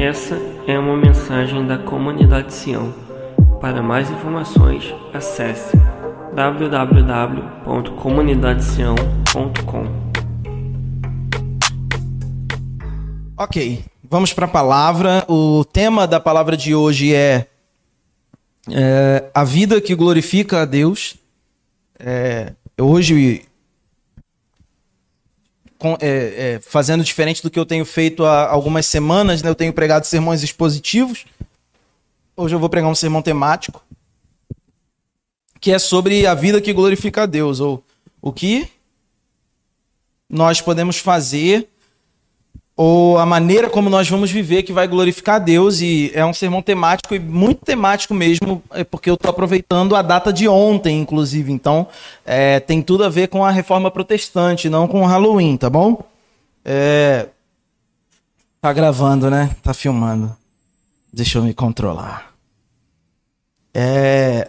Essa é uma mensagem da comunidade Sião. Para mais informações, acesse www.comunidadesião.com. Ok, vamos para a palavra. O tema da palavra de hoje é, é a vida que glorifica a Deus. É, hoje é, é, fazendo diferente do que eu tenho feito há algumas semanas, né? Eu tenho pregado sermões expositivos. Hoje eu vou pregar um sermão temático, que é sobre a vida que glorifica a Deus, ou o que nós podemos fazer ou a maneira como nós vamos viver que vai glorificar Deus. E é um sermão temático e muito temático mesmo, é porque eu estou aproveitando a data de ontem, inclusive. Então, é, tem tudo a ver com a reforma protestante, não com o Halloween, tá bom? É... Tá gravando, né? Tá filmando. Deixa eu me controlar. É...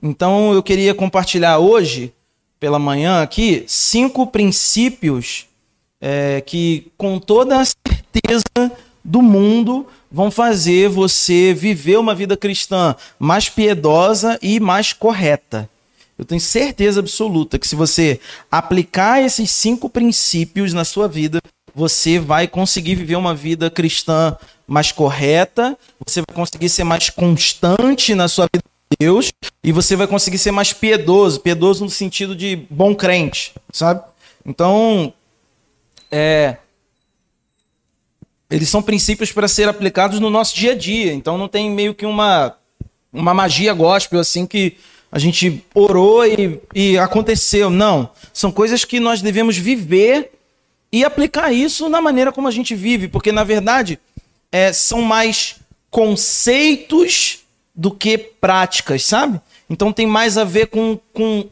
Então, eu queria compartilhar hoje, pela manhã aqui, cinco princípios é, que com toda a certeza do mundo vão fazer você viver uma vida cristã mais piedosa e mais correta. Eu tenho certeza absoluta que se você aplicar esses cinco princípios na sua vida, você vai conseguir viver uma vida cristã mais correta, você vai conseguir ser mais constante na sua vida com Deus e você vai conseguir ser mais piedoso, piedoso no sentido de bom crente, sabe? Então, é, eles são princípios para ser aplicados no nosso dia a dia. Então não tem meio que uma, uma magia gospel assim que a gente orou e, e aconteceu. Não. São coisas que nós devemos viver e aplicar isso na maneira como a gente vive. Porque, na verdade, é, são mais conceitos do que práticas, sabe? Então tem mais a ver com, com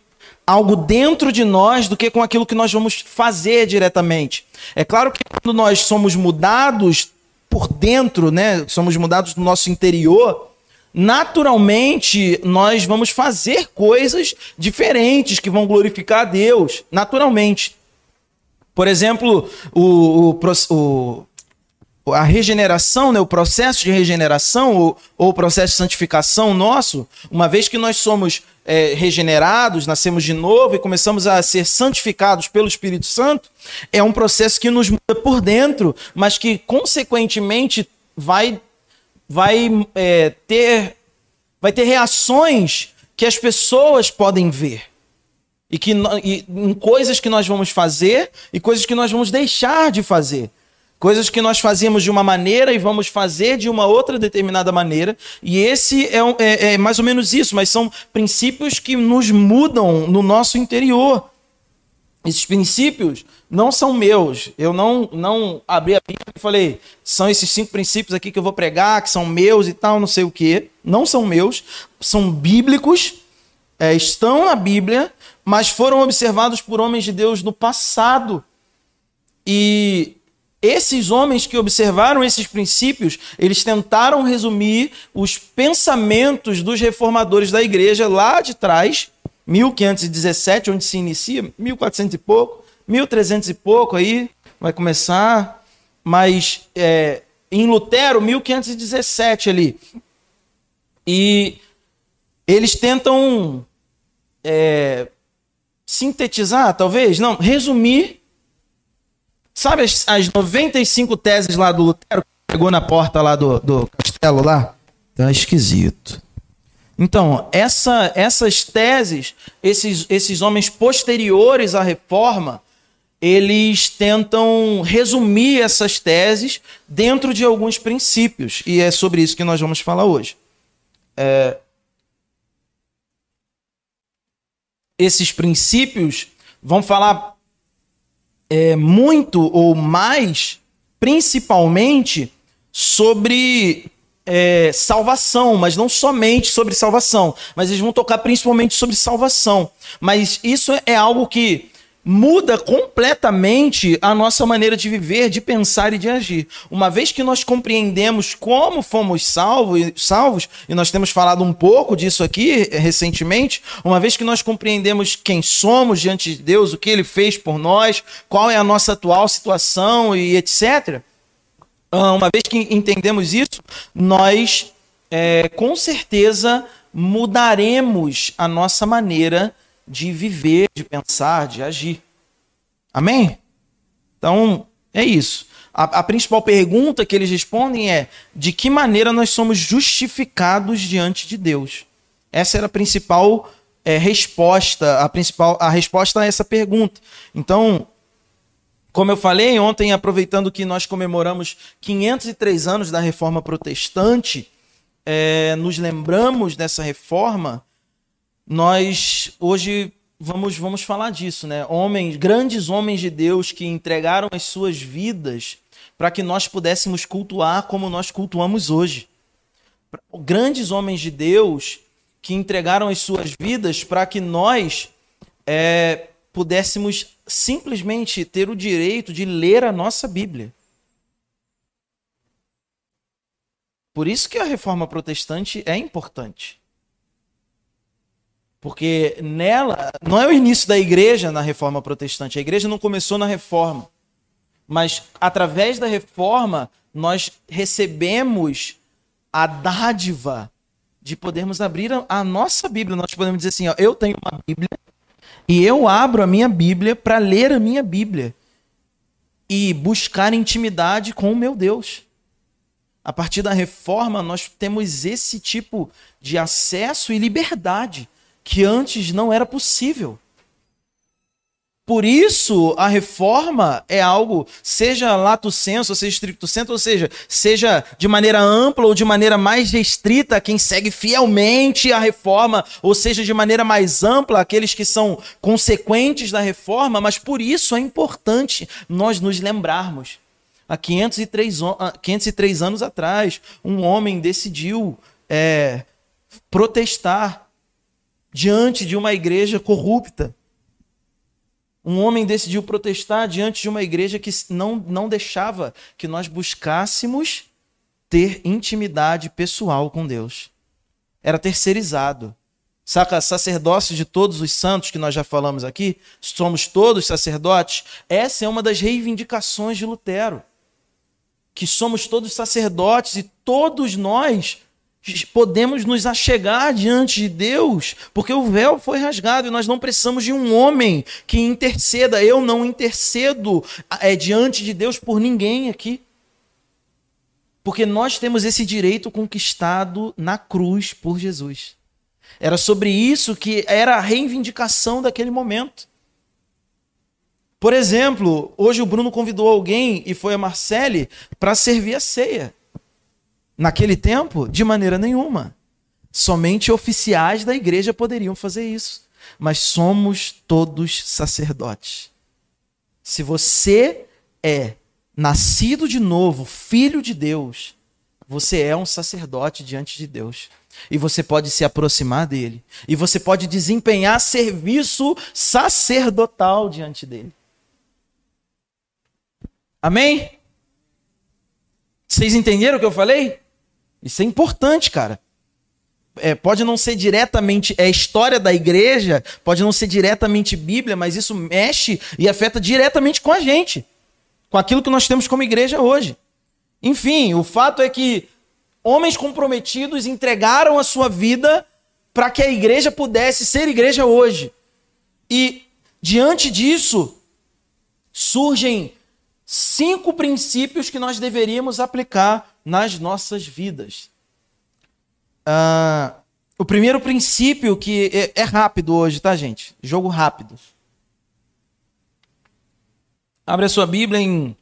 algo dentro de nós do que com aquilo que nós vamos fazer diretamente. É claro que quando nós somos mudados por dentro, né, somos mudados no nosso interior, naturalmente nós vamos fazer coisas diferentes que vão glorificar a Deus, naturalmente. Por exemplo, o, o, o a regeneração, né, o processo de regeneração ou, ou o processo de santificação nosso, uma vez que nós somos é, regenerados, nascemos de novo e começamos a ser santificados pelo Espírito Santo, é um processo que nos muda por dentro, mas que consequentemente vai, vai é, ter vai ter reações que as pessoas podem ver. E que e, em coisas que nós vamos fazer e coisas que nós vamos deixar de fazer. Coisas que nós fazíamos de uma maneira e vamos fazer de uma outra determinada maneira. E esse é, é, é, mais ou menos isso, mas são princípios que nos mudam no nosso interior. Esses princípios não são meus. Eu não, não abri a Bíblia e falei, são esses cinco princípios aqui que eu vou pregar, que são meus e tal, não sei o quê. Não são meus, são bíblicos, é, estão na Bíblia, mas foram observados por homens de Deus no passado. E esses homens que observaram esses princípios, eles tentaram resumir os pensamentos dos reformadores da igreja lá de trás, 1517, onde se inicia, 1400 e pouco, 1300 e pouco aí, vai começar, mas é, em Lutero, 1517 ali. E eles tentam é, sintetizar, talvez, não, resumir Sabe as, as 95 teses lá do Lutero que pegou na porta lá do, do castelo lá? Tá esquisito. Então, essa, essas teses, esses, esses homens posteriores à reforma, eles tentam resumir essas teses dentro de alguns princípios. E é sobre isso que nós vamos falar hoje. É... Esses princípios vão falar é, muito ou mais, principalmente, sobre é, salvação, mas não somente sobre salvação, mas eles vão tocar principalmente sobre salvação. Mas isso é algo que muda completamente a nossa maneira de viver, de pensar e de agir. Uma vez que nós compreendemos como fomos salvos, salvos, e nós temos falado um pouco disso aqui recentemente, uma vez que nós compreendemos quem somos diante de Deus, o que ele fez por nós, qual é a nossa atual situação e etc., Ah, uma vez que entendemos isso, nós é, com certeza mudaremos a nossa maneira de viver, de pensar, de agir. Amém? Então, é isso. A, a, principal pergunta que eles respondem é: de que maneira nós somos justificados diante de Deus? Essa era a principal é, resposta, a principal a resposta a essa pergunta. Então, como eu falei ontem, aproveitando que nós comemoramos 503 anos da Reforma Protestante, é, nos lembramos dessa reforma, nós hoje vamos, vamos falar disso, né? Homens, grandes homens de Deus que entregaram as suas vidas para que nós pudéssemos cultuar como nós cultuamos hoje. Grandes homens de Deus que entregaram as suas vidas para que nós é, pudéssemos simplesmente ter o direito de ler a nossa Bíblia. Por isso que a reforma protestante é importante. Porque nela, não é o início da igreja na reforma protestante. A igreja não começou na reforma. Mas através da reforma, nós recebemos a dádiva de podermos abrir a, nossa Bíblia. Nós podemos dizer assim: ó, eu tenho uma Bíblia e eu abro a minha Bíblia para ler a minha Bíblia e buscar intimidade com o meu Deus. A partir da reforma, nós temos esse tipo de acesso e liberdade que antes não era possível. Por isso, a reforma é algo, seja lato senso, seja estricto senso, ou seja, seja de maneira ampla ou de maneira mais restrita, quem segue fielmente a reforma, ou seja, de maneira mais ampla, aqueles que são consequentes da reforma, mas por isso é importante nós nos lembrarmos. Há 503, 503 anos atrás, um homem decidiu é, protestar diante de uma igreja corrupta um homem decidiu protestar diante de uma igreja que não, não deixava que nós buscássemos ter intimidade pessoal com Deus. Era terceirizado. Saca, sacerdócio de todos os santos que nós já falamos aqui, somos todos sacerdotes. Essa é uma das reivindicações de Lutero. Que somos todos sacerdotes e todos nós podemos nos achegar diante de Deus, porque o véu foi rasgado e nós não precisamos de um homem que interceda. Eu não intercedo é, diante de Deus por ninguém aqui. Porque nós temos esse direito conquistado na cruz por Jesus. Era sobre isso que era a reivindicação daquele momento. Por exemplo, hoje o Bruno convidou alguém e foi a Marcele para servir a ceia. Naquele tempo, de maneira nenhuma. Somente oficiais da igreja poderiam fazer isso. Mas somos todos sacerdotes. Se você é nascido de novo, filho de Deus, você é um sacerdote diante de Deus. E você pode se aproximar dele. E você pode desempenhar serviço sacerdotal diante dele. Amém? Vocês entenderam o que eu falei? Isso é importante, cara. É, pode não ser diretamente é história da igreja, pode não ser diretamente Bíblia, mas isso mexe e afeta diretamente com a gente, com aquilo que nós temos como igreja hoje. Enfim, o fato é que homens comprometidos entregaram a sua vida para que a igreja pudesse ser igreja hoje. E diante disso surgem cinco princípios que nós deveríamos aplicar nas nossas vidas. Uh, o primeiro princípio que é, é rápido hoje, tá, gente? Jogo rápido. Abre a sua Bíblia em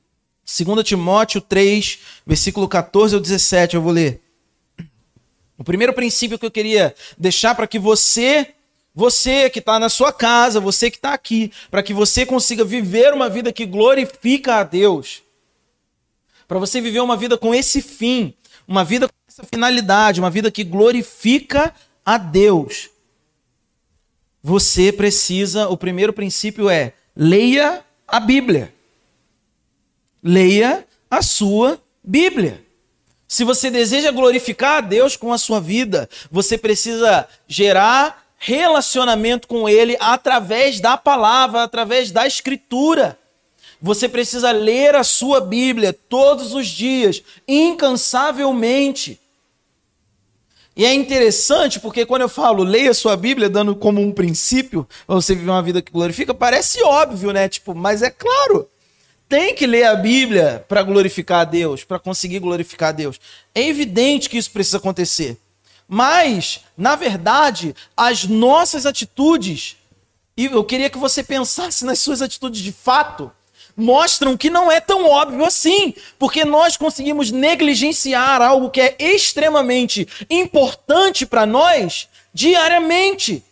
2 Timóteo 3, versículo 14 ao 17, eu vou ler. O primeiro princípio que eu queria deixar para que você, você que está na sua casa, você que está aqui, para que você consiga viver uma vida que glorifica a Deus, para você viver uma vida com esse fim, uma vida com essa finalidade, uma vida que glorifica a Deus. Você precisa, o primeiro princípio é leia a Bíblia. Leia a sua Bíblia. Se você deseja glorificar a Deus com a sua vida, você precisa gerar relacionamento com Ele através da palavra, através da Escritura. Você precisa ler a sua Bíblia todos os dias, incansavelmente. E é interessante porque quando eu falo leia a sua Bíblia, dando como um princípio para você viver uma vida que glorifica, parece óbvio, né? Tipo, mas é claro, tem que ler a Bíblia para glorificar a Deus, para conseguir glorificar a Deus. É evidente que isso precisa acontecer. Mas, na verdade, as nossas atitudes, e eu queria que você pensasse nas suas atitudes de fato, mostram que não é tão óbvio assim, porque nós conseguimos negligenciar algo que é extremamente importante para nós diariamente.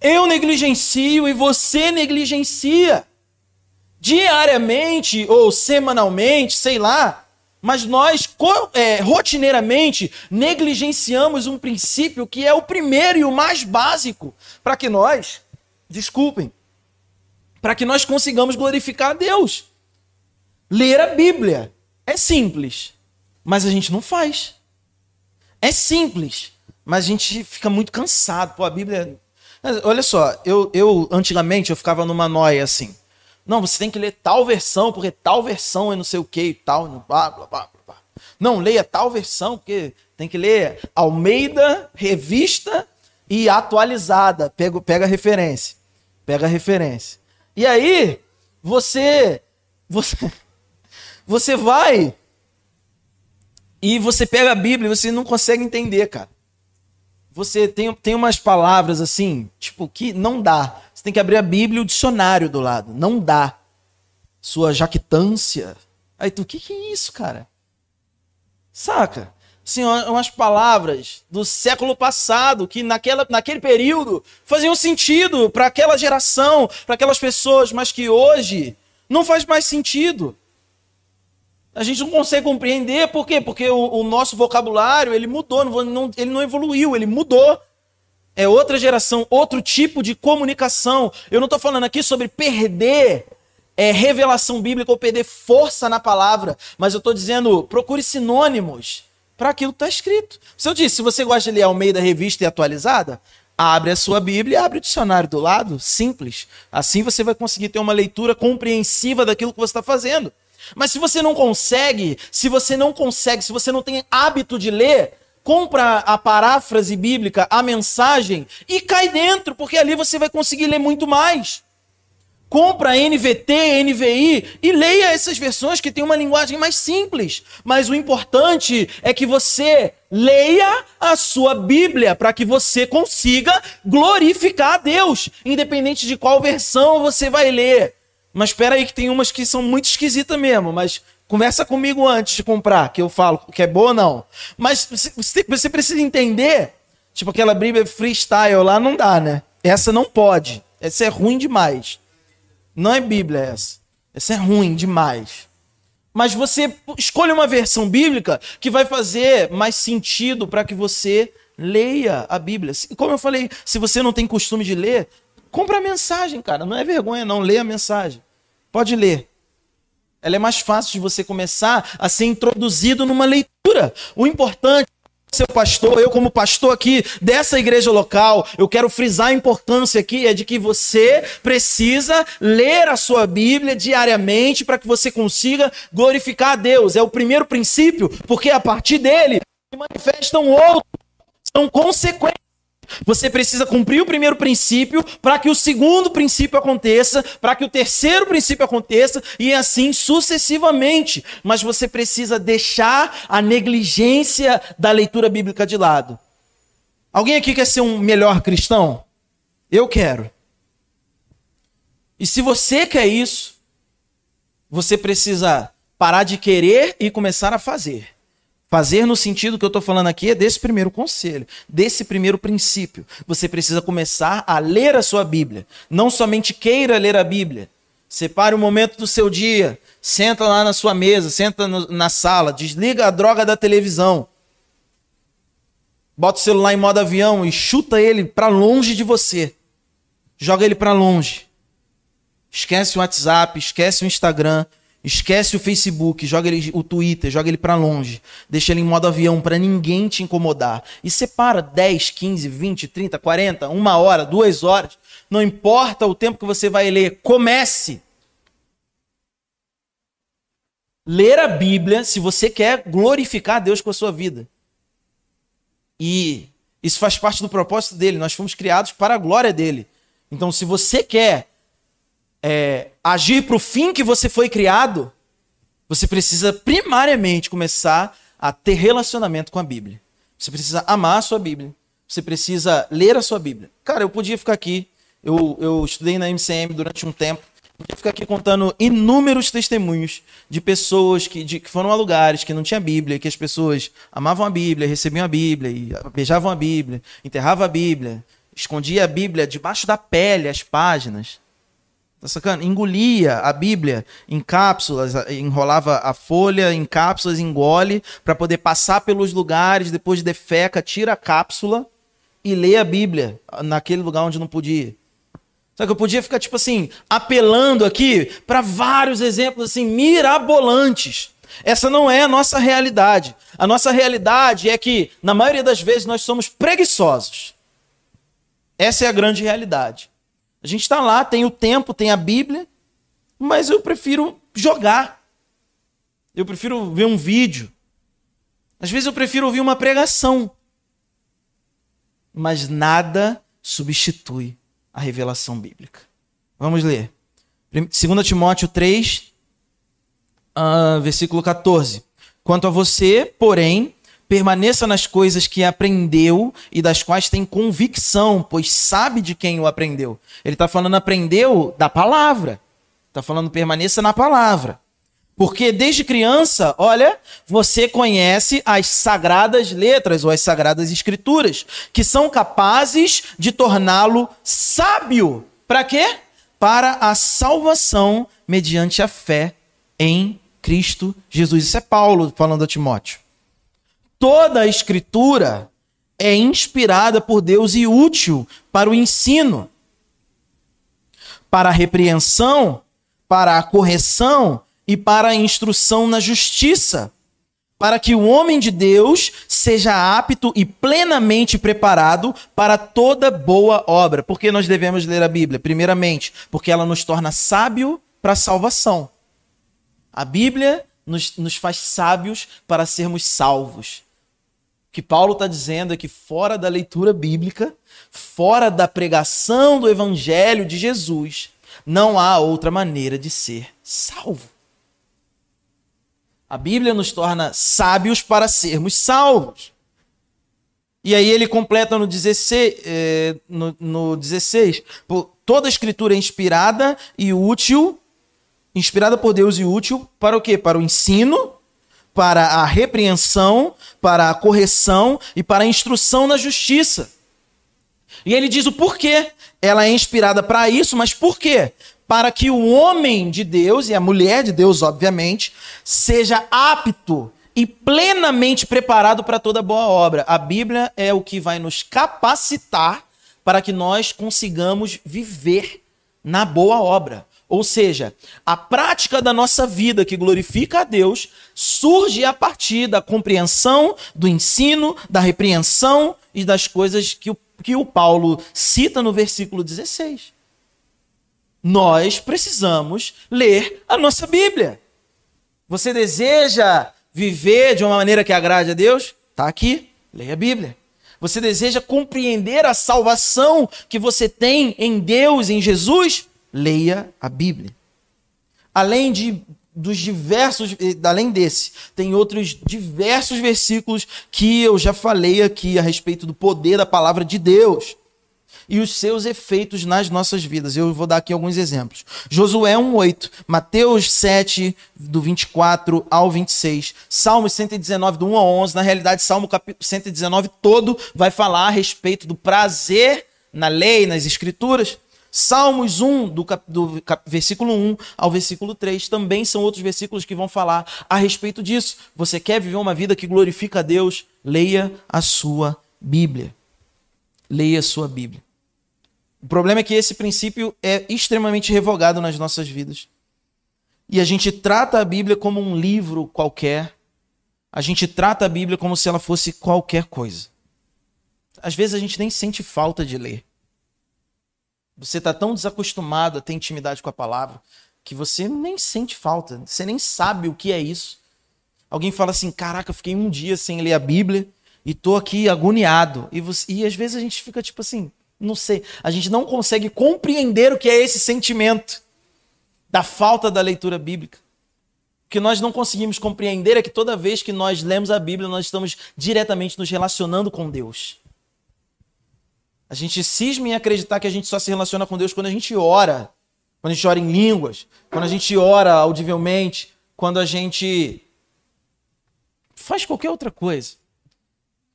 Eu negligencio e você negligencia. Diariamente ou semanalmente, sei lá, mas nós é, rotineiramente negligenciamos um princípio que é o primeiro e o mais básico para que nós, desculpem, para que nós consigamos glorificar a Deus. Ler a Bíblia é simples, mas a gente não faz. É simples, mas a gente fica muito cansado. Pô, a Bíblia. Olha só, eu, eu antigamente eu ficava numa noia assim. Não, você tem que ler tal versão, porque tal versão é não sei o que e tal. Blá, blá, blá, blá. Não, leia tal versão, porque tem que ler Almeida, revista e atualizada. Pega, pega a referência. Pega a referência. E aí, você você você vai e você pega a Bíblia e você não consegue entender, cara. Você tem, tem umas palavras assim, tipo, que não dá. Você tem que abrir a Bíblia e o dicionário do lado. Não dá. Sua jactância. Aí tu, o que, que é isso, cara? Saca? Assim, umas palavras do século passado que naquela, naquele período faziam sentido para aquela geração, para aquelas pessoas, mas que hoje não faz mais sentido. A gente não consegue compreender por quê? Porque o, o nosso vocabulário ele mudou, não, não, ele não evoluiu, ele mudou. É outra geração, outro tipo de comunicação. Eu não estou falando aqui sobre perder é, revelação bíblica ou perder força na palavra, mas eu estou dizendo procure sinônimos para aquilo que está escrito. Se eu disse, se você gosta de ler Almeida Revista e Atualizada, abre a sua Bíblia e abre o dicionário do lado, simples. Assim você vai conseguir ter uma leitura compreensiva daquilo que você está fazendo. Mas se você não consegue, se você não consegue, se você não tem hábito de ler, compra a paráfrase bíblica, a mensagem e cai dentro, porque ali você vai conseguir ler muito mais compra NVT, NVI e leia essas versões que têm uma linguagem mais simples. Mas o importante é que você leia a sua Bíblia para que você consiga glorificar a Deus, independente de qual versão você vai ler. Mas espera aí que tem umas que são muito esquisitas mesmo, mas conversa comigo antes de comprar, que eu falo que é boa ou não. Mas você precisa entender, tipo aquela Bíblia freestyle lá não dá, né? Essa não pode. Essa é ruim demais. Não é Bíblia essa. Essa é ruim demais. Mas você escolhe uma versão bíblica que vai fazer mais sentido para que você leia a Bíblia. Como eu falei, se você não tem costume de ler, compra a mensagem, cara. Não é vergonha, não. Leia a mensagem. Pode ler. Ela é mais fácil de você começar a ser introduzido numa leitura. O importante seu pastor, eu como pastor aqui dessa igreja local, eu quero frisar a importância aqui é de que você precisa ler a sua Bíblia diariamente para que você consiga glorificar a Deus. É o primeiro princípio, porque a partir dele se manifestam outros, são consequências você precisa cumprir o primeiro princípio para que o segundo princípio aconteça, para que o terceiro princípio aconteça e assim sucessivamente. Mas você precisa deixar a negligência da leitura bíblica de lado. Alguém aqui quer ser um melhor cristão? Eu quero. E se você quer isso, você precisa parar de querer e começar a fazer. Fazer no sentido que eu estou falando aqui é desse primeiro conselho, desse primeiro princípio. Você precisa começar a ler a sua Bíblia. Não somente queira ler a Bíblia. Separe um momento do seu dia, senta lá na sua mesa, senta no, na sala, desliga a droga da televisão. Bota o celular em modo avião e chuta ele para longe de você. Joga ele para longe. Esquece o WhatsApp, esquece o Instagram, Esquece o Facebook, joga ele, o Twitter, joga ele para longe. Deixa ele em modo avião para ninguém te incomodar. E separa 10, 15, 20, 30, 40, uma hora, duas horas. Não importa o tempo que você vai ler. Comece. ler a Bíblia se você quer glorificar Deus com a sua vida. E isso faz parte do propósito dele. Nós fomos criados para a glória dele. Então, se você quer é, agir para o fim que você foi criado, você precisa primariamente começar a ter relacionamento com a Bíblia. Você precisa amar a sua Bíblia. Você precisa ler a sua Bíblia. Cara, eu podia ficar aqui. Eu, eu estudei na MCM durante um tempo. Podia ficar aqui contando inúmeros testemunhos de pessoas que, de, que foram a lugares que não tinha Bíblia, que as pessoas amavam a Bíblia, recebiam a Bíblia, e beijavam a Bíblia, enterravam a Bíblia, escondia a Bíblia debaixo da pele, as páginas. Tá sacando? Engolia a Bíblia em cápsulas, enrolava a folha em cápsulas, engole, para poder passar pelos lugares, depois defeca, tira a cápsula e lê a Bíblia naquele lugar onde não podia. Só que eu podia ficar, tipo assim, apelando aqui para vários exemplos assim, mirabolantes. Essa não é a nossa realidade. A nossa realidade é que, na maioria das vezes, nós somos preguiçosos. Essa é a grande realidade. A gente está lá, tem o tempo, tem a Bíblia, mas eu prefiro jogar. Eu prefiro ver um vídeo. Às vezes eu prefiro ouvir uma pregação. Mas nada substitui a revelação bíblica. Vamos ler. 2 Timóteo 3, uh, ah, versículo 14. Quanto a você, porém, Permaneça nas coisas que aprendeu e das quais tem convicção, pois sabe de quem o aprendeu. Ele está falando aprendeu da palavra. Está falando permaneça na palavra. Porque desde criança, olha, você conhece as sagradas letras ou as sagradas escrituras, que são capazes de torná-lo sábio. Para quê? Para a salvação mediante a fé em Cristo Jesus. Isso é Paulo falando a Timóteo toda a escritura é inspirada por Deus e útil para o ensino, para a repreensão, para a correção e para a instrução na justiça, para que o homem de Deus seja apto e plenamente preparado para toda boa obra. Por que nós devemos ler a Bíblia? Primeiramente, porque ela nos torna sábio para a salvação. A Bíblia nos, nos faz sábios para sermos salvos que Paulo está dizendo é que fora da leitura bíblica, fora da pregação do evangelho de Jesus, não há outra maneira de ser salvo. A Bíblia nos torna sábios para sermos salvos. E aí ele completa no 16, eh, no, no 16 toda a escritura é inspirada e útil, inspirada por Deus e útil para o quê? Para o ensino, para a repreensão, para a correção e para a instrução na justiça. E ele diz o porquê. Ela é inspirada para isso, mas por quê? Para que o homem de Deus e a mulher de Deus, obviamente, seja apto e plenamente preparado para toda boa obra. A Bíblia é o que vai nos capacitar para que nós consigamos viver na boa obra. Ou seja, a prática da nossa vida que glorifica a Deus surge a partir da compreensão, do ensino, da repreensão e das coisas que o, que o Paulo cita no versículo 16. Nós precisamos ler a nossa Bíblia. Você deseja viver de uma maneira que agrade a Deus? Está aqui, leia a Bíblia. Você deseja compreender a salvação que você tem em Deus, em Jesus? Leia a Bíblia. Além de dos diversos, eh, além desse, tem outros diversos versículos que eu já falei aqui a respeito do poder da palavra de Deus e os seus efeitos nas nossas vidas. Eu vou dar aqui alguns exemplos. Josué 1:8, Mateus 7 do 24 ao 26, Salmo 119 do 1 ao 11, na realidade Salmo capítulo 119 todo vai falar a respeito do prazer na lei, nas escrituras. Salmos 1, do, cap, do cap, versículo 1 ao versículo 3, também são outros versículos que vão falar a respeito disso. Você quer viver uma vida que glorifica a Deus? Leia a sua Bíblia. Leia a sua Bíblia. O problema é que esse princípio é extremamente revogado nas nossas vidas. E a gente trata a Bíblia como um livro qualquer. A gente trata a Bíblia como se ela fosse qualquer coisa. Às vezes a gente nem sente falta de ler. Você está tão desacostumado a ter intimidade com a palavra que você nem sente falta, você nem sabe o que é isso. Alguém fala assim: caraca, eu fiquei um dia sem ler a Bíblia e tô aqui agoniado. E, você, e às vezes a gente fica tipo assim, não sei, a gente não consegue compreender o que é esse sentimento da falta da leitura bíblica. O que nós não conseguimos compreender é que toda vez que nós lemos a Bíblia, nós estamos diretamente nos relacionando com Deus. A gente cisma em acreditar que a gente só se relaciona com Deus quando a gente ora, quando a gente ora em línguas, quando a gente ora audivelmente, quando a gente faz qualquer outra coisa.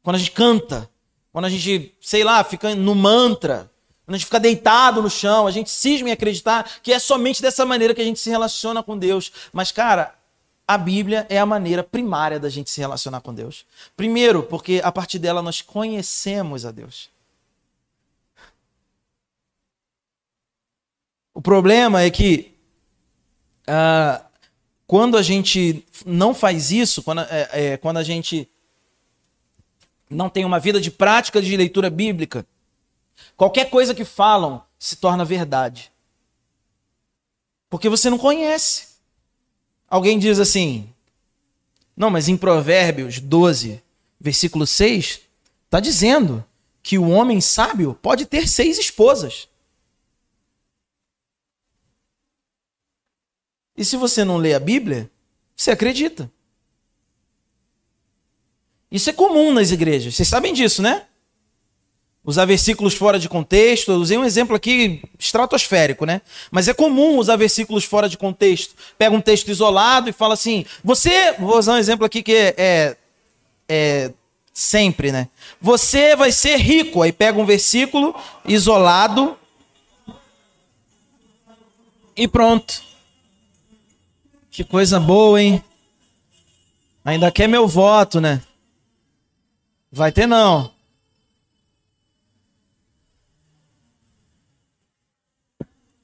Quando a gente canta, quando a gente, sei lá, fica no mantra, quando a gente fica deitado no chão, a gente cisma em acreditar que é somente dessa maneira que a gente se relaciona com Deus. Mas, cara, a Bíblia é a maneira primária da gente se relacionar com Deus. Primeiro, porque a partir dela nós conhecemos a Deus. O problema é que uh, quando a gente não faz isso, quando, é, é, quando a gente não tem uma vida de prática de leitura bíblica, qualquer coisa que falam se torna verdade. Porque você não conhece. Alguém diz assim: não, mas em Provérbios 12, versículo 6, está dizendo que o homem sábio pode ter seis esposas. E se você não lê a Bíblia, você acredita. Isso é comum nas igrejas. Vocês sabem disso, né? Usar versículos fora de contexto. Eu usei um exemplo aqui estratosférico, né? Mas é comum usar versículos fora de contexto. Pega um texto isolado e fala assim: Você. Vou usar um exemplo aqui que é, é, é sempre, né? Você vai ser rico. Aí pega um versículo isolado e pronto. Que coisa boa, hein? Ainda quer meu voto, né? Vai ter não.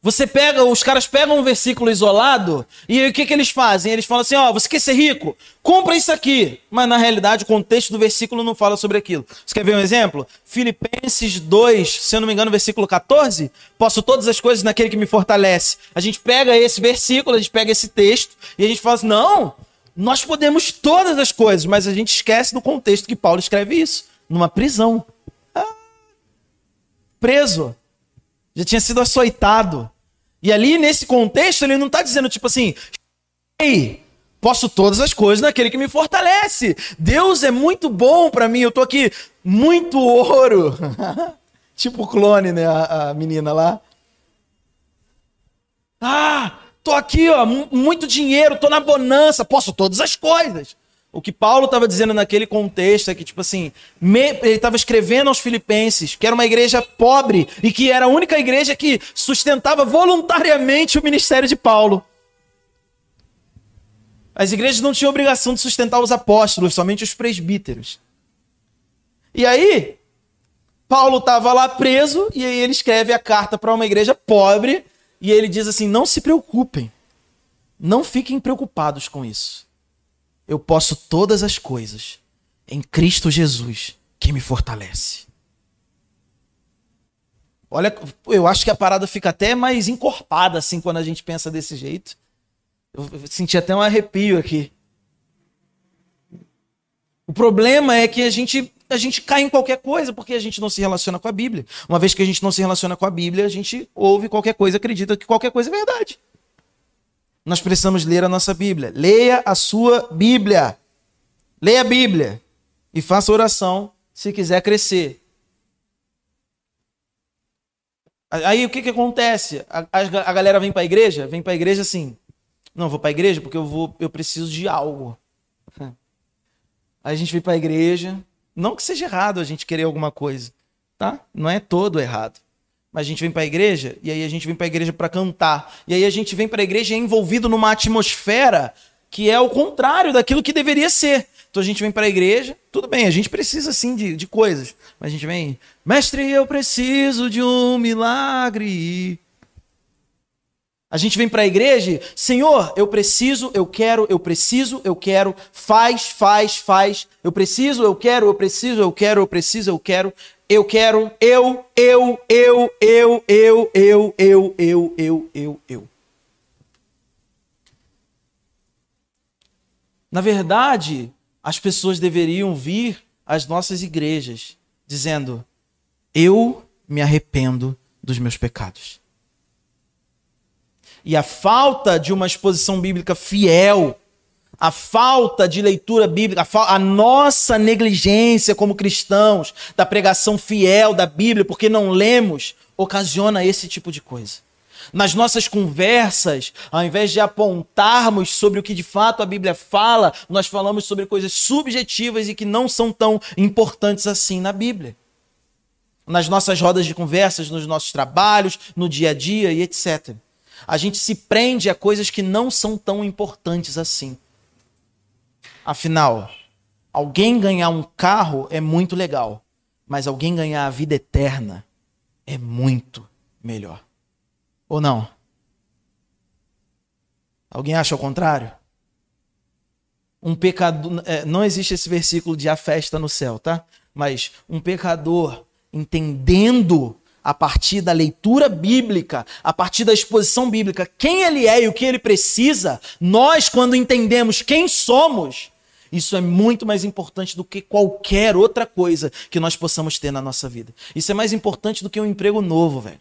Você pega, os caras pegam um versículo isolado e o que, que eles fazem? Eles falam assim: ó, você quer ser rico? Compra isso aqui. Mas na realidade o contexto do versículo não fala sobre aquilo. Você quer ver um exemplo? Filipenses 2, se eu não me engano, versículo 14. Posso todas as coisas naquele que me fortalece. A gente pega esse versículo, a gente pega esse texto e a gente fala assim: não, nós podemos todas as coisas, mas a gente esquece do contexto que Paulo escreve isso, numa prisão. Ah, preso. Já tinha sido açoitado. E ali, nesse contexto, ele não está dizendo tipo assim: Ei, posso todas as coisas naquele que me fortalece. Deus é muito bom para mim, eu tô aqui, muito ouro. tipo o clone, né? A, a menina lá. Ah, Tô aqui, ó, muito dinheiro, tô na bonança, posso todas as coisas. O que Paulo estava dizendo naquele contexto é que, tipo assim, me, ele estava escrevendo aos filipenses que era uma igreja pobre e que era a única igreja que sustentava voluntariamente o ministério de Paulo. As igrejas não tinham obrigação de sustentar os apóstolos, somente os presbíteros. E aí, Paulo estava lá preso e aí ele escreve a carta para uma igreja pobre e ele diz assim: não se preocupem, não fiquem preocupados com isso. Eu posso todas as coisas em Cristo Jesus que me fortalece. Olha, eu acho que a parada fica até mais encorpada assim quando a gente pensa desse jeito. Eu senti até um arrepio aqui. O problema é que a gente a gente cai em qualquer coisa porque a gente não se relaciona com a Bíblia. Uma vez que a gente não se relaciona com a Bíblia, a gente ouve qualquer coisa, acredita que qualquer coisa é verdade. Nós precisamos ler a nossa Bíblia. Leia a sua Bíblia. Leia a Bíblia e faça oração se quiser crescer. Aí o que, que acontece? A, a, a galera vem para a igreja, vem para a igreja assim. Não, vou para a igreja porque eu vou, eu preciso de algo. Aí a gente vem para a igreja, não que seja errado a gente querer alguma coisa, tá? Não é todo errado. Mas a gente vem para a igreja e aí a gente vem para a igreja para cantar. E aí a gente vem para a igreja envolvido numa atmosfera que é o contrário daquilo que deveria ser. Então a gente vem para a igreja, tudo bem, a gente precisa sim de, de coisas. Mas a gente vem, mestre, eu preciso de um milagre. A gente vem para a igreja, Senhor, eu preciso, eu quero, eu preciso, eu quero, faz, faz, faz. Eu preciso, eu quero, eu preciso, eu quero, eu preciso, eu quero eu quero, eu, eu, eu, eu, eu, eu, eu, eu, eu, eu, eu. Na verdade, as pessoas deveriam vir às nossas igrejas dizendo: Eu me arrependo dos meus pecados. E a falta de uma exposição bíblica fiel a falta de leitura bíblica, a, a, nossa negligência como cristãos da pregação fiel da Bíblia, porque não lemos, ocasiona esse tipo de coisa. Nas nossas conversas, ao invés de apontarmos sobre o que de fato a Bíblia fala, nós falamos sobre coisas subjetivas e que não são tão importantes assim na Bíblia. Nas nossas rodas de conversas, nos nossos trabalhos, no dia a dia e etc. A gente se prende a coisas que não são tão importantes assim. Afinal, alguém ganhar um carro é muito legal, mas alguém ganhar a vida eterna é muito melhor. Ou não? Alguém acha o contrário? Um pecador. É, não existe esse versículo de a festa no céu, tá? Mas um pecador entendendo a partir da leitura bíblica, a partir da exposição bíblica, quem ele é e o que ele precisa, nós, quando entendemos quem somos, isso é muito mais importante do que qualquer outra coisa que nós possamos ter na nossa vida. Isso é mais importante do que um emprego novo, velho.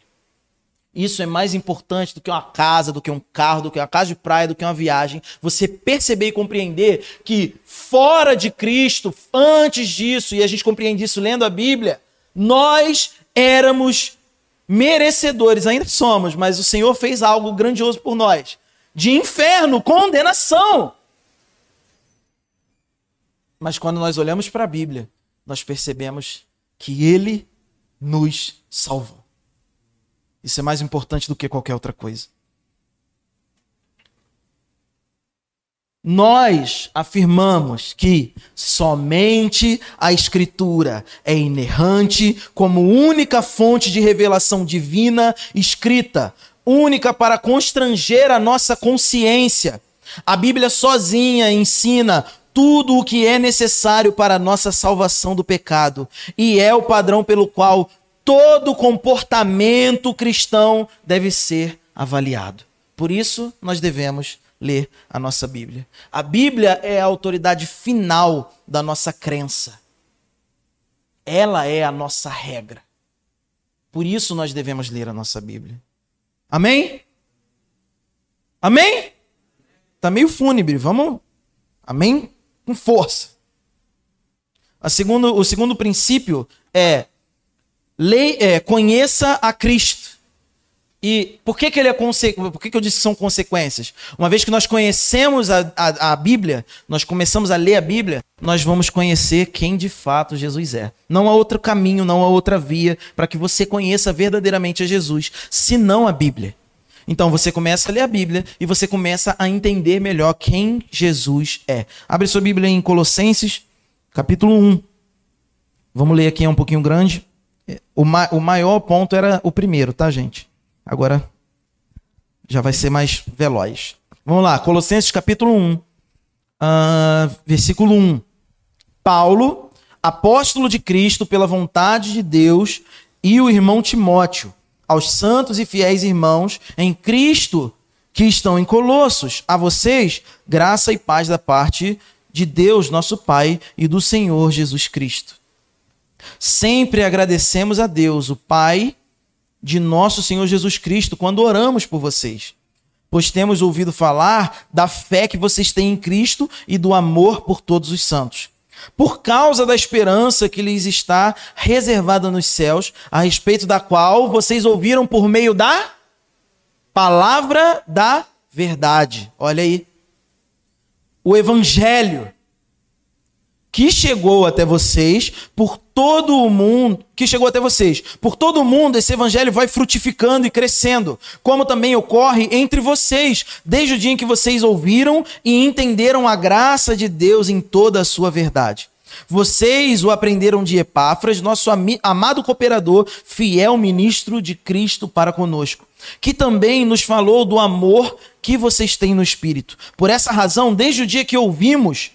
Isso é mais importante do que uma casa, do que um carro, do que uma casa de praia, do que uma viagem. Você perceber e compreender que fora de Cristo, antes disso, e a gente compreende isso lendo a Bíblia, nós éramos merecedores, ainda somos, mas o Senhor fez algo grandioso por nós de inferno, condenação. Mas quando nós olhamos para a Bíblia, nós percebemos que Ele nos salvou. Isso é mais importante do que qualquer outra coisa. Nós afirmamos que somente a Escritura é inerrante como única fonte de revelação divina escrita, única para constranger a nossa consciência. A Bíblia sozinha ensina tudo o que é necessário para a nossa salvação do pecado e é o padrão pelo qual todo comportamento cristão deve ser avaliado. Por isso, nós devemos ler a nossa Bíblia. A Bíblia é a autoridade final da nossa crença. Ela é a nossa regra. Por isso nós devemos ler a nossa Bíblia. Amém? Amém? Tá meio fúnebre, vamos? Amém? Com força. A segundo, o segundo princípio é Lei, é, conheça a Cristo. E por que, que ele é por que, que eu disse que são consequências? Uma vez que nós conhecemos a, a, a, Bíblia, nós começamos a ler a Bíblia, nós vamos conhecer quem de fato Jesus é. Não há outro caminho, não há outra via para que você conheça verdadeiramente a Jesus, senão a Bíblia. Então você começa a ler a Bíblia e você começa a entender melhor quem Jesus é. Abre sua Bíblia em Colossenses, capítulo 1. Vamos ler aqui, é um pouquinho grande. O, ma o maior ponto era o primeiro, tá, gente? Agora já vai ser mais veloz. Vamos lá, Colossenses capítulo 1, uh, ah, versículo 1. Paulo, apóstolo de Cristo pela vontade de Deus, e o irmão Timóteo, aos santos e fiéis irmãos em Cristo que estão em Colossos, a vocês, graça e paz da parte de Deus, nosso Pai, e do Senhor Jesus Cristo. Sempre agradecemos a Deus, o Pai de nosso Senhor Jesus Cristo, quando oramos por vocês, pois temos ouvido falar da fé que vocês têm em Cristo e do amor por todos os santos. Por causa da esperança que lhes está reservada nos céus, a respeito da qual vocês ouviram por meio da palavra da verdade. Olha aí. O evangelho que chegou até vocês por todo o mundo, que chegou até vocês. Por todo o mundo esse evangelho vai frutificando e crescendo, como também ocorre entre vocês, desde o dia em que vocês ouviram e entenderam a graça de Deus em toda a sua verdade. Vocês o aprenderam de Epáfras, nosso amado cooperador, fiel ministro de Cristo para conosco, que também nos falou do amor que vocês têm no Espírito. Por essa razão, desde o dia que ouvimos,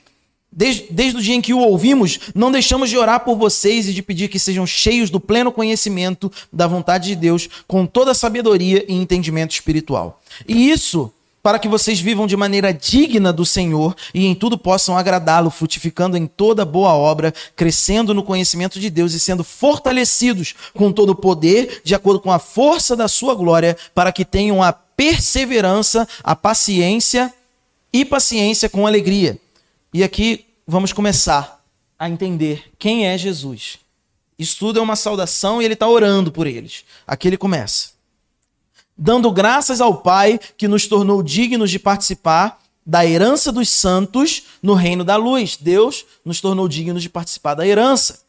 Desde, desde o dia em que o ouvimos, não deixamos de orar por vocês e de pedir que sejam cheios do pleno conhecimento da vontade de Deus, com toda a sabedoria e entendimento espiritual. E isso para que vocês vivam de maneira digna do Senhor e em tudo possam agradá-lo, frutificando em toda boa obra, crescendo no conhecimento de Deus e sendo fortalecidos com todo o poder, de acordo com a força da sua glória, para que tenham a perseverança, a paciência e paciência com alegria. E aqui vamos começar a entender quem é Jesus. Isso tudo é uma saudação e ele está orando por eles. Aqui ele começa dando graças ao Pai que nos tornou dignos de participar da herança dos santos no reino da luz. Deus nos tornou dignos de participar da herança.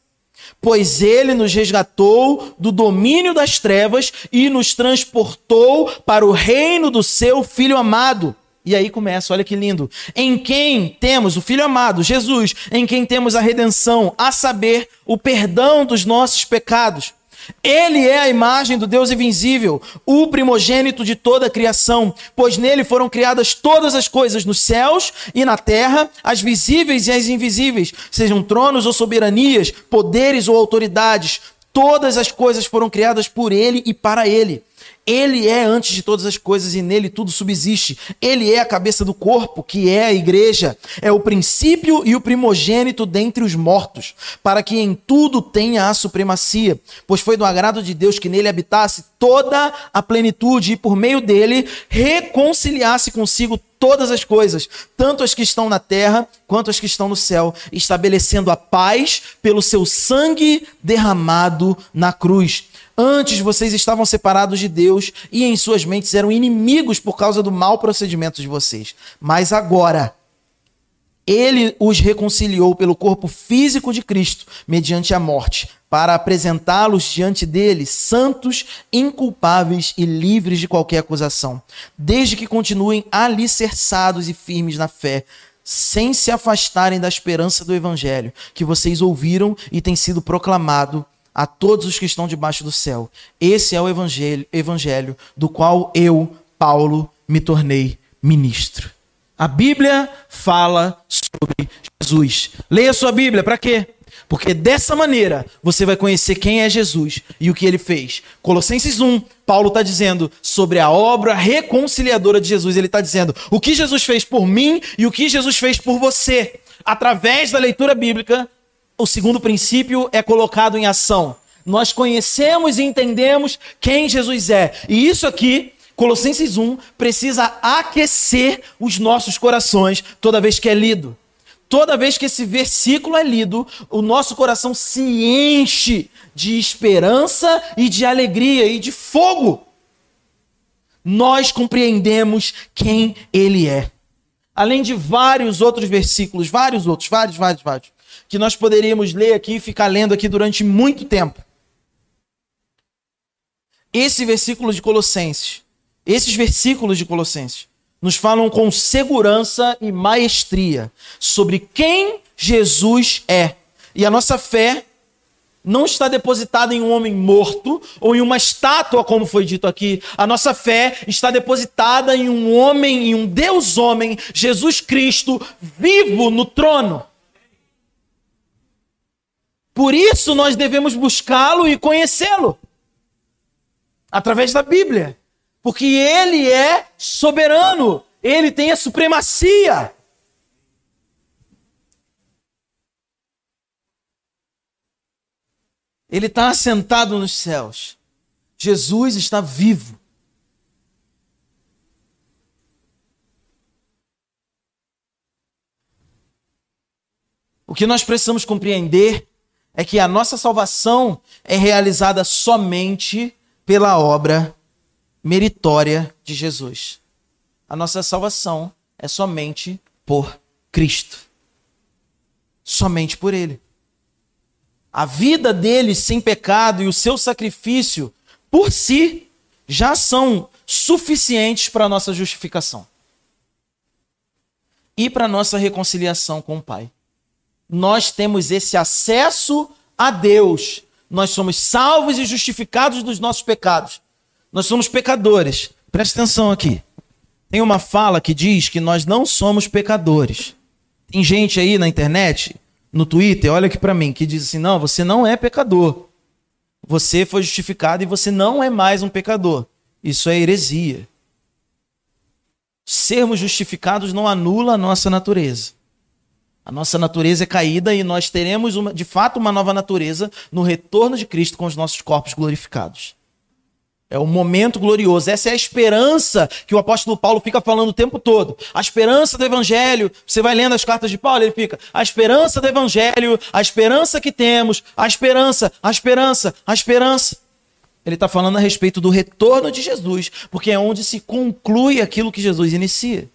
Pois ele nos resgatou do domínio das trevas e nos transportou para o reino do seu Filho amado. E aí começa, olha que lindo. Em quem temos o Filho amado, Jesus, em quem temos a redenção, a saber, o perdão dos nossos pecados ele é a imagem do Deus invisível, o primogênito de toda a criação, pois nele foram criadas todas as coisas nos céus e na terra, as visíveis e as invisíveis, sejam tronos ou soberanias, poderes ou autoridades. Todas as coisas foram criadas por ele e para ele. Ele é antes de todas as coisas e nele tudo subsiste. Ele é a cabeça do corpo, que é a igreja. É o princípio e o primogênito dentre os mortos, para que em tudo tenha a supremacia. Pois foi do agrado de Deus que nele habitasse toda a plenitude e por meio dele reconciliasse consigo todas as coisas, tanto as que estão na terra quanto as que estão no céu, estabelecendo a paz pelo seu sangue derramado na cruz Antes vocês estavam separados de Deus e em suas mentes eram inimigos por causa do mau procedimento de vocês. Mas agora, ele os reconciliou pelo corpo físico de Cristo, mediante a morte, para apresentá-los diante dele santos, inculpáveis e livres de qualquer acusação, desde que continuem alicerçados e firmes na fé, sem se afastarem da esperança do evangelho que vocês ouviram e tem sido proclamado a todos os que estão debaixo do céu. Esse é o evangelho, evangelho do qual eu, Paulo, me tornei ministro. A Bíblia fala sobre Jesus. Leia sua Bíblia, para quê? Porque dessa maneira você vai conhecer quem é Jesus e o que ele fez. Colossenses 1, Paulo está dizendo sobre a obra reconciliadora de Jesus. Ele está dizendo o que Jesus fez por mim e o que Jesus fez por você. Através da leitura bíblica, o segundo princípio é colocado em ação. Nós conhecemos e entendemos quem Jesus é. E isso aqui, Colossenses 1, precisa aquecer os nossos corações toda vez que é lido. Toda vez que esse versículo é lido, o nosso coração se enche de esperança e de alegria e de fogo. Nós compreendemos quem ele é. Além de vários outros versículos, vários outros, vários, vários, vários que nós poderíamos ler aqui e ficar lendo aqui durante muito tempo. Esse versículo de Colossenses, esses versículos de Colossenses, nos falam com segurança e maestria sobre quem Jesus é. E a nossa fé não está depositada em um homem morto ou em uma estátua, como foi dito aqui. A nossa fé está depositada em um homem, em um Deus homem, Jesus Cristo, vivo no trono. Por isso nós devemos buscá-lo e conhecê-lo através da Bíblia, porque ele é soberano, ele tem a supremacia. Ele está assentado nos céus. Jesus está vivo. O que nós precisamos compreender é que a nossa salvação é realizada somente pela obra meritória de Jesus. A nossa salvação é somente por Cristo. Somente por Ele. A vida dele sem pecado e o seu sacrifício por si já são suficientes para a nossa justificação e para a nossa reconciliação com o Pai nós temos esse acesso a Deus. Nós somos salvos e justificados dos nossos pecados. Nós somos pecadores. Preste atenção aqui. Tem uma fala que diz que nós não somos pecadores. Tem gente aí na internet, no Twitter, olha aqui para mim, que diz assim: não, você não é pecador. Você foi justificado e você não é mais um pecador. Isso é heresia. sermos justificados não anula a nossa natureza. A nossa natureza é caída e nós teremos, uma, de fato, uma nova natureza no retorno de Cristo com os nossos corpos glorificados. É um momento glorioso. Essa é a esperança que o apóstolo Paulo fica falando o tempo todo. A esperança do evangelho. Você vai lendo as cartas de Paulo, ele fica: a esperança do evangelho, a esperança que temos, a esperança, a esperança, a esperança. Ele está falando a respeito do retorno de Jesus, porque é onde se conclui aquilo que Jesus inicia.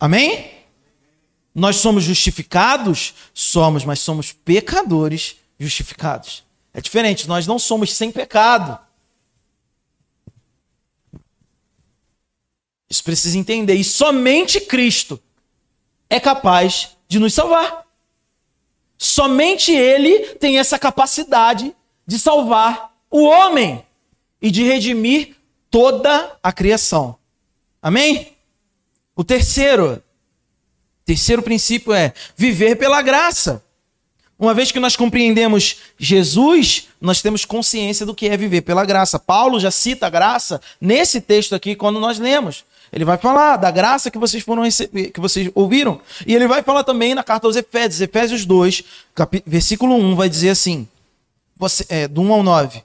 Amém? Nós somos justificados? Somos, mas somos pecadores justificados. É diferente, nós não somos sem pecado. Isso precisa entender. E somente Cristo é capaz de nos salvar. Somente Ele tem essa capacidade de salvar o homem e de redimir toda a criação. Amém? O terceiro, terceiro princípio é viver pela graça. Uma vez que nós compreendemos Jesus, nós temos consciência do que é viver pela graça. Paulo já cita a graça nesse texto aqui quando nós lemos. Ele vai falar da graça que vocês foram receber, que vocês ouviram. E ele vai falar também na carta aos Efésios, Efésios 2, versículo 1, vai dizer assim: você, é, do 1 ao 9.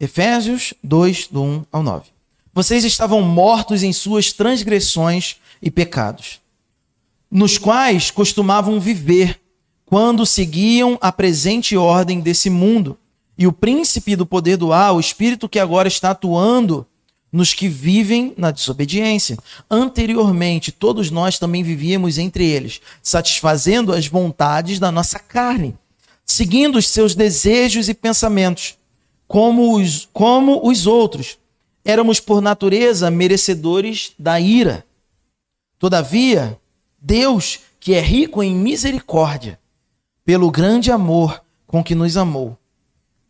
Efésios 2, do 1 ao 9. Vocês estavam mortos em suas transgressões e pecados, nos quais costumavam viver quando seguiam a presente ordem desse mundo e o príncipe do poder do ar, o espírito que agora está atuando nos que vivem na desobediência. Anteriormente, todos nós também vivíamos entre eles, satisfazendo as vontades da nossa carne, seguindo os seus desejos e pensamentos, como os, como os outros. Éramos, por natureza, merecedores da ira. Todavia, Deus, que é rico em misericórdia, pelo grande amor com que nos amou,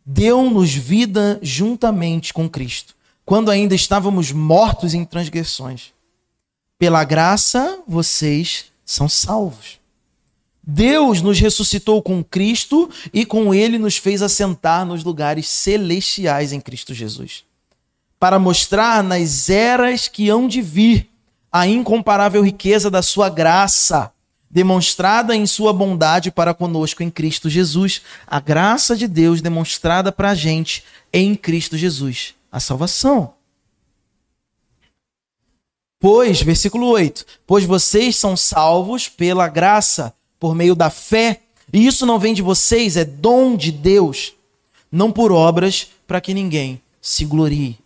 deu-nos vida juntamente com Cristo, quando ainda estávamos mortos em transgressões. Pela graça, vocês são salvos. Deus nos ressuscitou com Cristo e com ele nos fez assentar nos lugares celestiais em Cristo Jesus, para mostrar nas eras que hão de vir a incomparável riqueza da sua graça demonstrada em sua bondade para conosco em Cristo Jesus. A graça de Deus demonstrada para a gente em Cristo Jesus. A salvação. Pois, versículo 8: Pois vocês são salvos pela graça, por meio da fé, e isso não vem de vocês, é dom de Deus, não por obras, para que ninguém se glorie.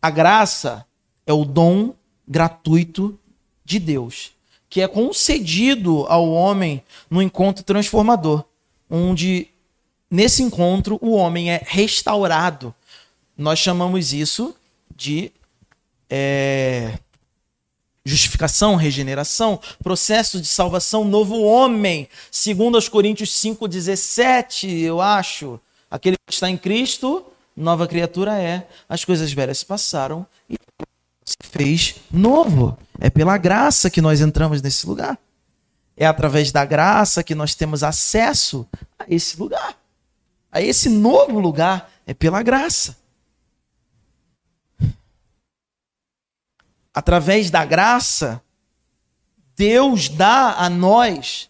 A graça é o dom gratuito de Deus que é concedido ao homem no encontro transformador, onde nesse encontro o homem é restaurado. Nós chamamos isso de é, justificação, regeneração, processo de salvação, novo homem. Segundo os Coríntios 5:17, eu acho, aquele que está em Cristo, nova criatura é. As coisas velhas se passaram e fez novo. É pela graça que nós entramos nesse lugar. É através da graça que nós temos acesso a esse lugar. A esse novo lugar. É pela graça. Através da graça, Deus dá a nós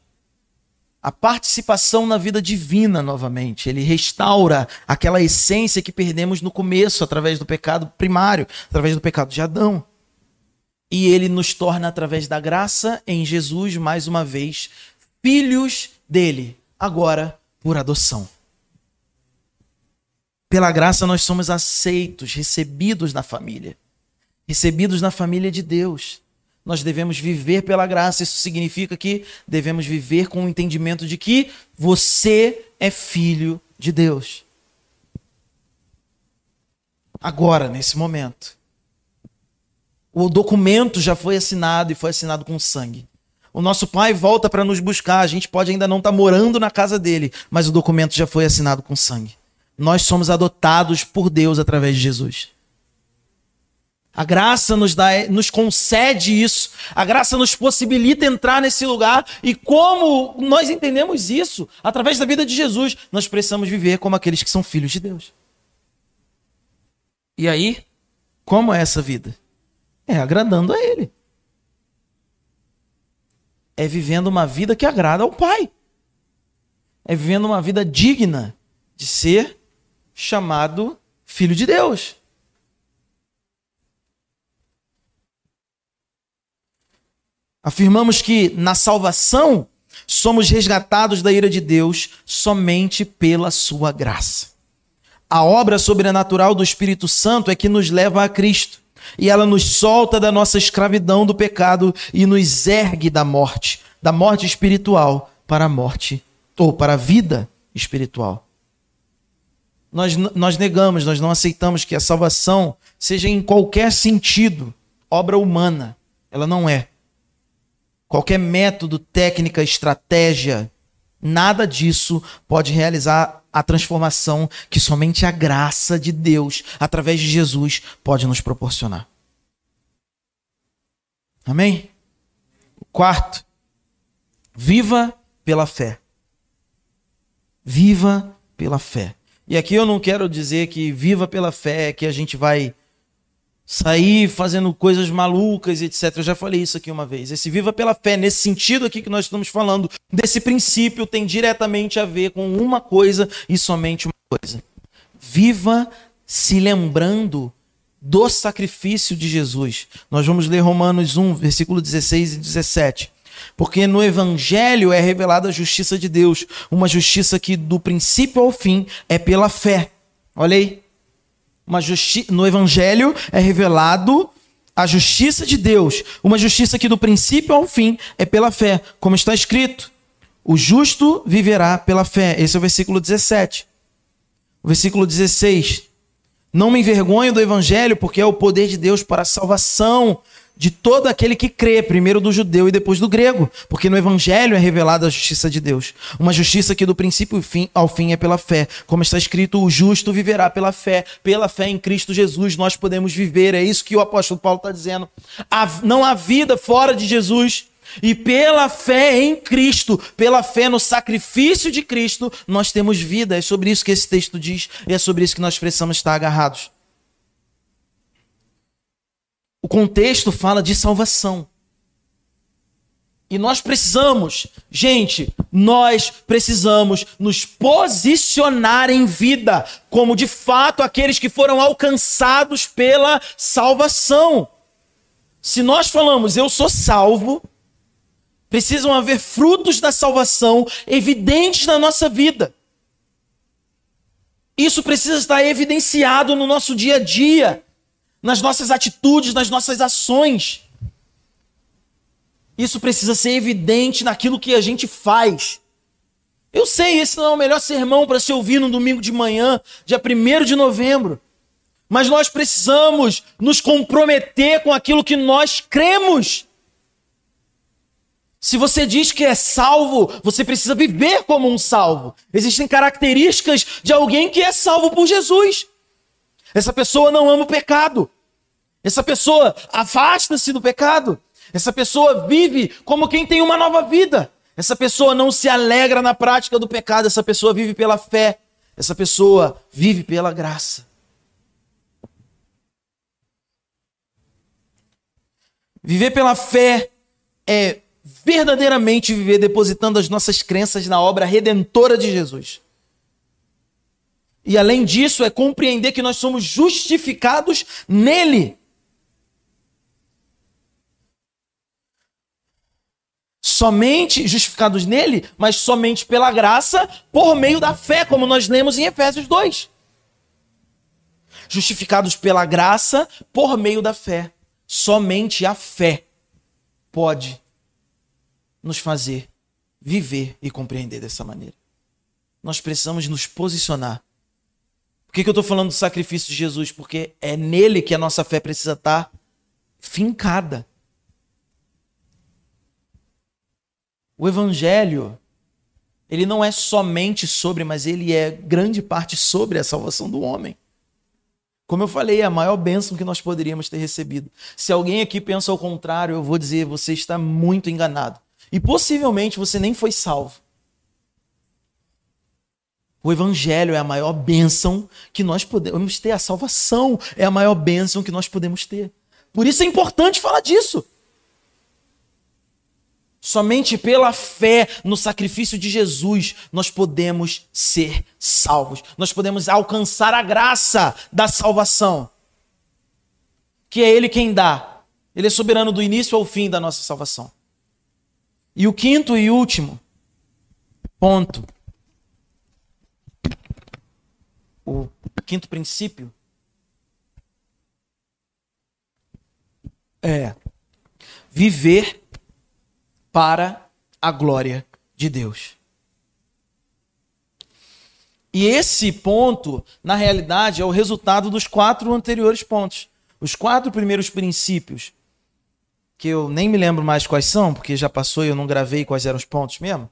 a participação na vida divina novamente. Ele restaura aquela essência que perdemos no começo, através do pecado primário, através do pecado de Adão. E ele nos torna, através da graça em Jesus, mais uma vez, filhos dele, agora por adoção. Pela graça nós somos aceitos, recebidos na família, recebidos na família de Deus. Nós devemos viver pela graça. Isso significa que devemos viver com o entendimento de que você é filho de Deus. Agora, nesse momento. O documento já foi assinado e foi assinado com sangue. O nosso pai volta para nos buscar. A gente pode ainda não estar tá morando na casa dele, mas o documento já foi assinado com sangue. Nós somos adotados por Deus através de Jesus. A graça nos dá, nos concede isso. A graça nos possibilita entrar nesse lugar. E como nós entendemos isso? Através da vida de Jesus, nós precisamos viver como aqueles que são filhos de Deus. E aí, como é essa vida? É agradando a Ele. É vivendo uma vida que agrada ao Pai. É vivendo uma vida digna de ser chamado filho de Deus. Afirmamos que na salvação somos resgatados da ira de Deus somente pela sua graça. A obra sobrenatural do Espírito Santo é que nos leva a Cristo. E ela nos solta da nossa escravidão do pecado e nos ergue da morte, da morte espiritual para a morte ou para a vida espiritual. Nós, nós negamos, nós não aceitamos que a salvação seja em qualquer sentido obra humana. Ela não é. Qualquer método, técnica, estratégia, nada disso pode realizar a transformação que somente a graça de Deus, através de Jesus, pode nos proporcionar. Amém? Quarto, viva pela fé. Viva pela fé. E aqui eu não quero dizer que viva pela fé, que a gente vai sair fazendo coisas malucas, etc. Eu já falei isso aqui uma vez. Esse viva pela fé, nesse sentido aqui que nós estamos falando, desse princípio, tem diretamente a ver com uma coisa e somente uma coisa. Viva se lembrando do sacrifício de Jesus. Nós vamos ler Romanos 1, versículo 16 e 17. Porque no Evangelho é revelada a justiça de Deus, uma justiça que do princípio ao fim é pela fé. Olha aí. Uma justi no Evangelho é revelado a justiça de Deus, uma justiça que do princípio ao fim é pela fé, como está escrito: o justo viverá pela fé. Esse é o versículo 17. O versículo 16. Não me envergonho do evangelho, porque é o poder de Deus para a salvação de todo aquele que crê, primeiro do judeu e depois do grego, porque no evangelho é revelada a justiça de Deus, uma justiça que do princípio ao fim é pela fé, como está escrito, o justo viverá pela fé, pela fé em Cristo Jesus nós podemos viver, é isso que o apóstolo Paulo está dizendo, não há vida fora de Jesus, e pela fé em Cristo, pela fé no sacrifício de Cristo, nós temos vida. É sobre isso que esse texto diz. E é sobre isso que nós precisamos estar agarrados. O contexto fala de salvação. E nós precisamos, gente, nós precisamos nos posicionar em vida como de fato aqueles que foram alcançados pela salvação. Se nós falamos eu sou salvo, precisam haver frutos da salvação evidentes na nossa vida. Isso precisa estar evidenciado no nosso dia a dia nas nossas atitudes, nas nossas ações. Isso precisa ser evidente naquilo que a gente faz. Eu sei, esse não é o melhor sermão para se ouvir no domingo de manhã, dia 1 de novembro. Mas nós precisamos nos comprometer com aquilo que nós cremos. Se você diz que é salvo, você precisa viver como um salvo. Existem características de alguém que é salvo por Jesus. Essa pessoa não ama o pecado. Essa pessoa afasta-se do pecado. Essa pessoa vive como quem tem uma nova vida. Essa pessoa não se alegra na prática do pecado. Essa pessoa vive pela fé. Essa pessoa vive pela graça. Viver pela fé é verdadeiramente viver depositando as nossas crenças na obra redentora de Jesus. E além disso, é compreender que nós somos justificados nele. Somente justificados nele, mas somente pela graça, por meio da fé, como nós lemos em Efésios 2. Justificados pela graça, por meio da fé. Somente a fé pode nos fazer viver e compreender dessa maneira. Nós precisamos nos posicionar por que, que eu estou falando do sacrifício de Jesus? Porque é nele que a nossa fé precisa estar tá fincada. O evangelho, ele não é somente sobre, mas ele é grande parte sobre a salvação do homem. Como eu falei, é a maior bênção que nós poderíamos ter recebido. Se alguém aqui pensa ao contrário, eu vou dizer, você está muito enganado. E possivelmente você nem foi salvo. O evangelho é a maior bênção que nós podemos ter, a salvação é a maior bênção que nós podemos ter. Por isso é importante falar disso. Somente pela fé no sacrifício de Jesus nós podemos ser salvos. Nós podemos alcançar a graça da salvação. Que é Ele quem dá. Ele é soberano do início ao fim da nossa salvação. E o quinto e último ponto. O quinto princípio é viver para a glória de Deus. E esse ponto, na realidade, é o resultado dos quatro anteriores pontos. Os quatro primeiros princípios, que eu nem me lembro mais quais são, porque já passou e eu não gravei quais eram os pontos mesmo.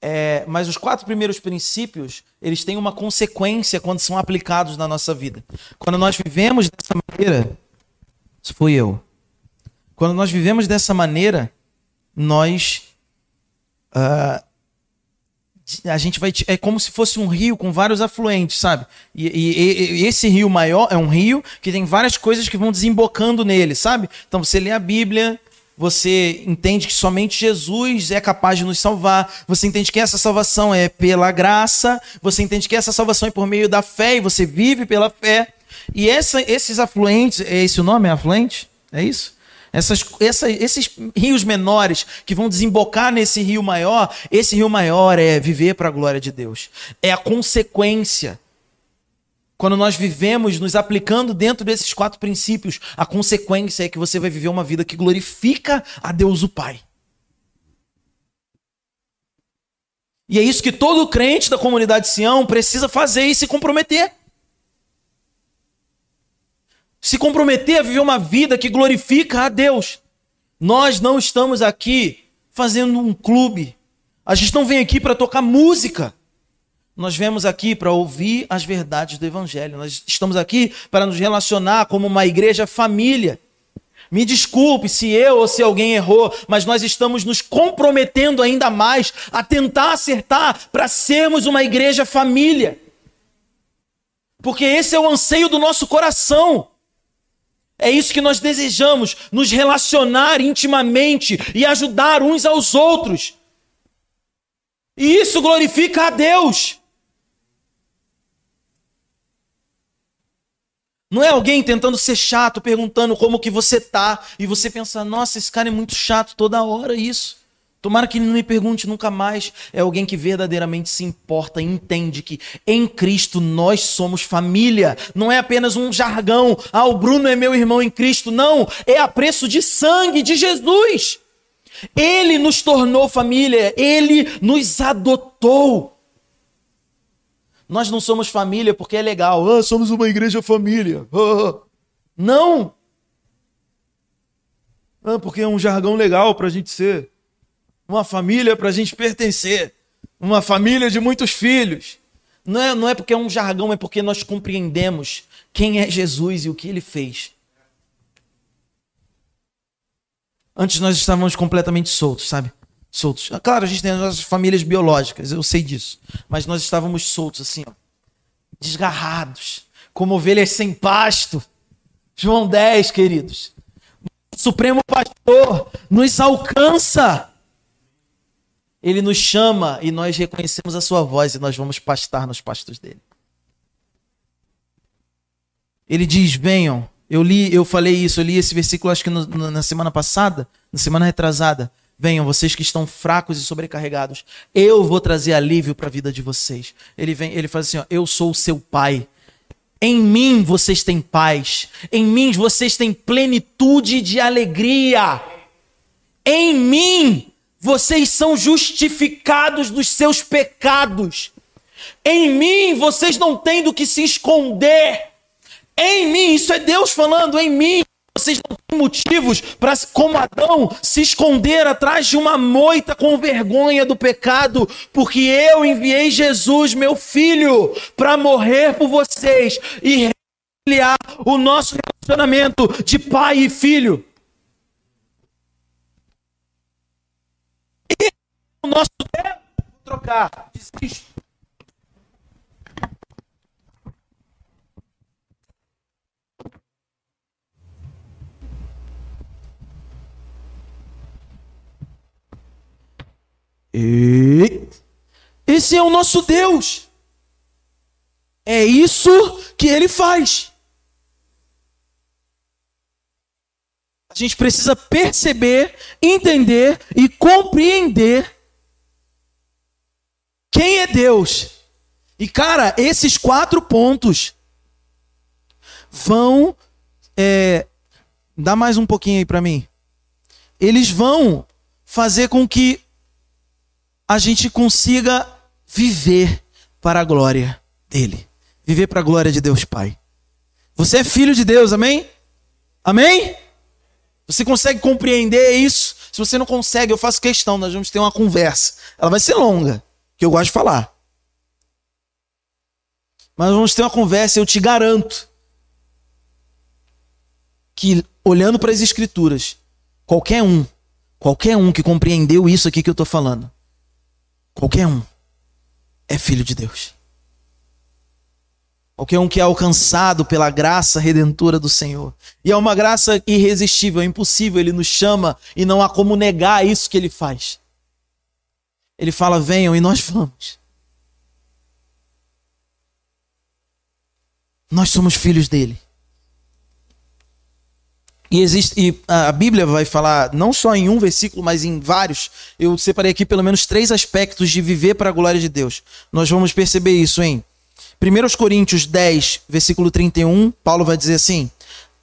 É, mas os quatro primeiros princípios, eles têm uma consequência quando são aplicados na nossa vida. Quando nós vivemos dessa maneira, isso fui eu. Quando nós vivemos dessa maneira, nós. Uh, a gente vai. É como se fosse um rio com vários afluentes, sabe? E, e, e, esse rio maior é um rio que tem várias coisas que vão desembocando nele, sabe? Então você lê a Bíblia, você entende que somente Jesus é capaz de nos salvar, você entende que essa salvação é pela graça, você entende que essa salvação é por meio da fé e você vive pela fé. E essa, esses afluentes, é esse o nome? É afluente? É isso? Essas, essa, esses rios menores que vão desembocar nesse rio maior, esse rio maior é viver para a glória de Deus. É a consequência. Quando nós vivemos nos aplicando dentro desses quatro princípios, a consequência é que você vai viver uma vida que glorifica a Deus o Pai. E é isso que todo crente da comunidade Sião precisa fazer e se comprometer se comprometer a viver uma vida que glorifica a Deus. Nós não estamos aqui fazendo um clube. A gente não vem aqui para tocar música. Nós viemos aqui para ouvir as verdades do Evangelho. Nós estamos aqui para nos relacionar como uma igreja família. Me desculpe se eu ou se alguém errou, mas nós estamos nos comprometendo ainda mais a tentar acertar para sermos uma igreja família. Porque esse é o anseio do nosso coração. É isso que nós desejamos, nos relacionar intimamente e ajudar uns aos outros. E isso glorifica a Deus. Não é alguém tentando ser chato, perguntando como que você tá, e você pensa, nossa, esse cara é muito chato toda hora isso. Tomara que ele não me pergunte nunca mais. É alguém que verdadeiramente se importa entende que em Cristo nós somos família. Não é apenas um jargão. Ah, o Bruno é meu irmão em Cristo. Não, é a preço de sangue de Jesus. Ele nos tornou família, ele nos adotou. Nós não somos família porque é legal. Ah, somos uma igreja família. Ah, não. Ah, porque é um jargão legal para a gente ser uma família para a gente pertencer, uma família de muitos filhos. Não é, não é porque é um jargão, é porque nós compreendemos quem é Jesus e o que ele fez. Antes nós estávamos completamente soltos, sabe? Soltos. Ah, claro, a gente tem as nossas famílias biológicas, eu sei disso. Mas nós estávamos soltos, assim, ó, desgarrados, como ovelhas sem pasto. João 10, queridos. O Supremo Pastor nos alcança. Ele nos chama e nós reconhecemos a sua voz e nós vamos pastar nos pastos dele. Ele diz: "Venham". Eu li, eu falei isso, eu li esse versículo acho que no, na semana passada, na semana retrasada. Venham, vocês que estão fracos e sobrecarregados. Eu vou trazer alívio para a vida de vocês. Ele vem, ele faz assim, ó, eu sou o seu pai. Em mim vocês têm paz. Em mim vocês têm plenitude de alegria. Em mim vocês são justificados dos seus pecados. Em mim vocês não têm do que se esconder. Em mim, isso é Deus falando, em mim. Vocês não têm motivos para, como Adão, se esconder atrás de uma moita com vergonha do pecado, porque eu enviei Jesus, meu filho, para morrer por vocês e reconciliar o nosso relacionamento de pai e filho. o nosso tempo. Trocar. Desisto. Esse é o nosso Deus. É isso que ele faz. A gente precisa perceber, entender e compreender quem é Deus. E cara, esses quatro pontos vão. É, dá mais um pouquinho aí para mim. Eles vão fazer com que a gente consiga viver para a glória dele. Viver para a glória de Deus Pai. Você é filho de Deus, amém? Amém? Você consegue compreender isso? Se você não consegue, eu faço questão, nós vamos ter uma conversa. Ela vai ser longa, que eu gosto de falar. Mas vamos ter uma conversa, eu te garanto que olhando para as escrituras, qualquer um, qualquer um que compreendeu isso aqui que eu estou falando, Qualquer um é filho de Deus. Qualquer um que é alcançado pela graça redentora do Senhor. E é uma graça irresistível, é impossível. Ele nos chama e não há como negar isso que ele faz. Ele fala: venham e nós vamos. Nós somos filhos dele. E, existe, e a Bíblia vai falar, não só em um versículo, mas em vários. Eu separei aqui pelo menos três aspectos de viver para a glória de Deus. Nós vamos perceber isso em 1 Coríntios 10, versículo 31. Paulo vai dizer assim: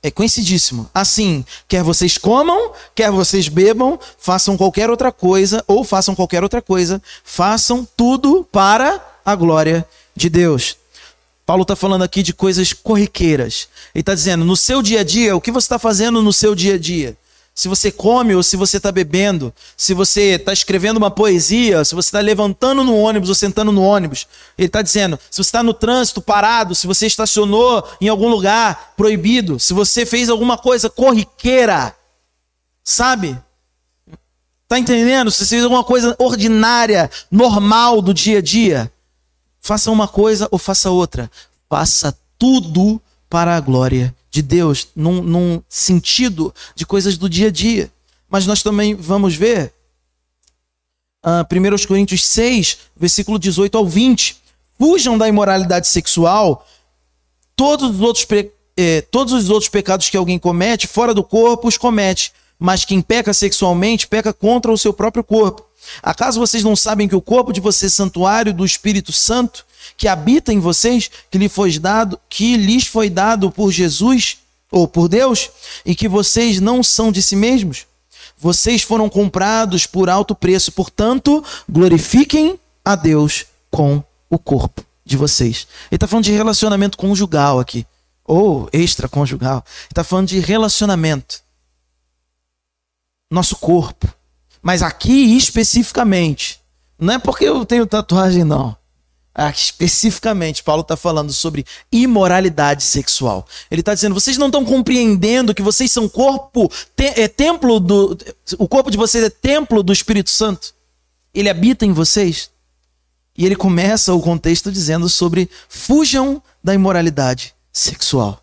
é conhecidíssimo. Assim, quer vocês comam, quer vocês bebam, façam qualquer outra coisa, ou façam qualquer outra coisa, façam tudo para a glória de Deus. Paulo está falando aqui de coisas corriqueiras. Ele está dizendo, no seu dia a dia, o que você está fazendo no seu dia a dia? Se você come ou se você está bebendo, se você está escrevendo uma poesia, se você está levantando no ônibus ou sentando no ônibus. Ele está dizendo, se você está no trânsito parado, se você estacionou em algum lugar proibido, se você fez alguma coisa corriqueira, sabe? Está entendendo? Se você fez alguma coisa ordinária, normal do dia a dia, Faça uma coisa ou faça outra. Faça tudo para a glória de Deus, num, num sentido de coisas do dia a dia. Mas nós também vamos ver uh, ah, 1 Coríntios 6, versículo 18 ao 20. Fujam da imoralidade sexual, todos os outros, eh, todos os outros pecados que alguém comete, fora do corpo, os comete. Mas quem peca sexualmente, peca contra o seu próprio corpo. Acaso vocês não sabem que o corpo de vocês é santuário do Espírito Santo, que habita em vocês, que lhe foi dado, que lhes foi dado por Jesus ou por Deus, e que vocês não são de si mesmos? Vocês foram comprados por alto preço, portanto, glorifiquem a Deus com o corpo de vocês. Ele está falando de relacionamento conjugal aqui, ou extraconjugal. Ele está falando de relacionamento. Nosso corpo mas aqui especificamente, não é porque eu tenho tatuagem, não. Aqui, especificamente, Paulo está falando sobre imoralidade sexual. Ele está dizendo: vocês não estão compreendendo que vocês são corpo, te, é templo do. O corpo de vocês é templo do Espírito Santo. Ele habita em vocês. E ele começa o contexto dizendo sobre fujam da imoralidade sexual.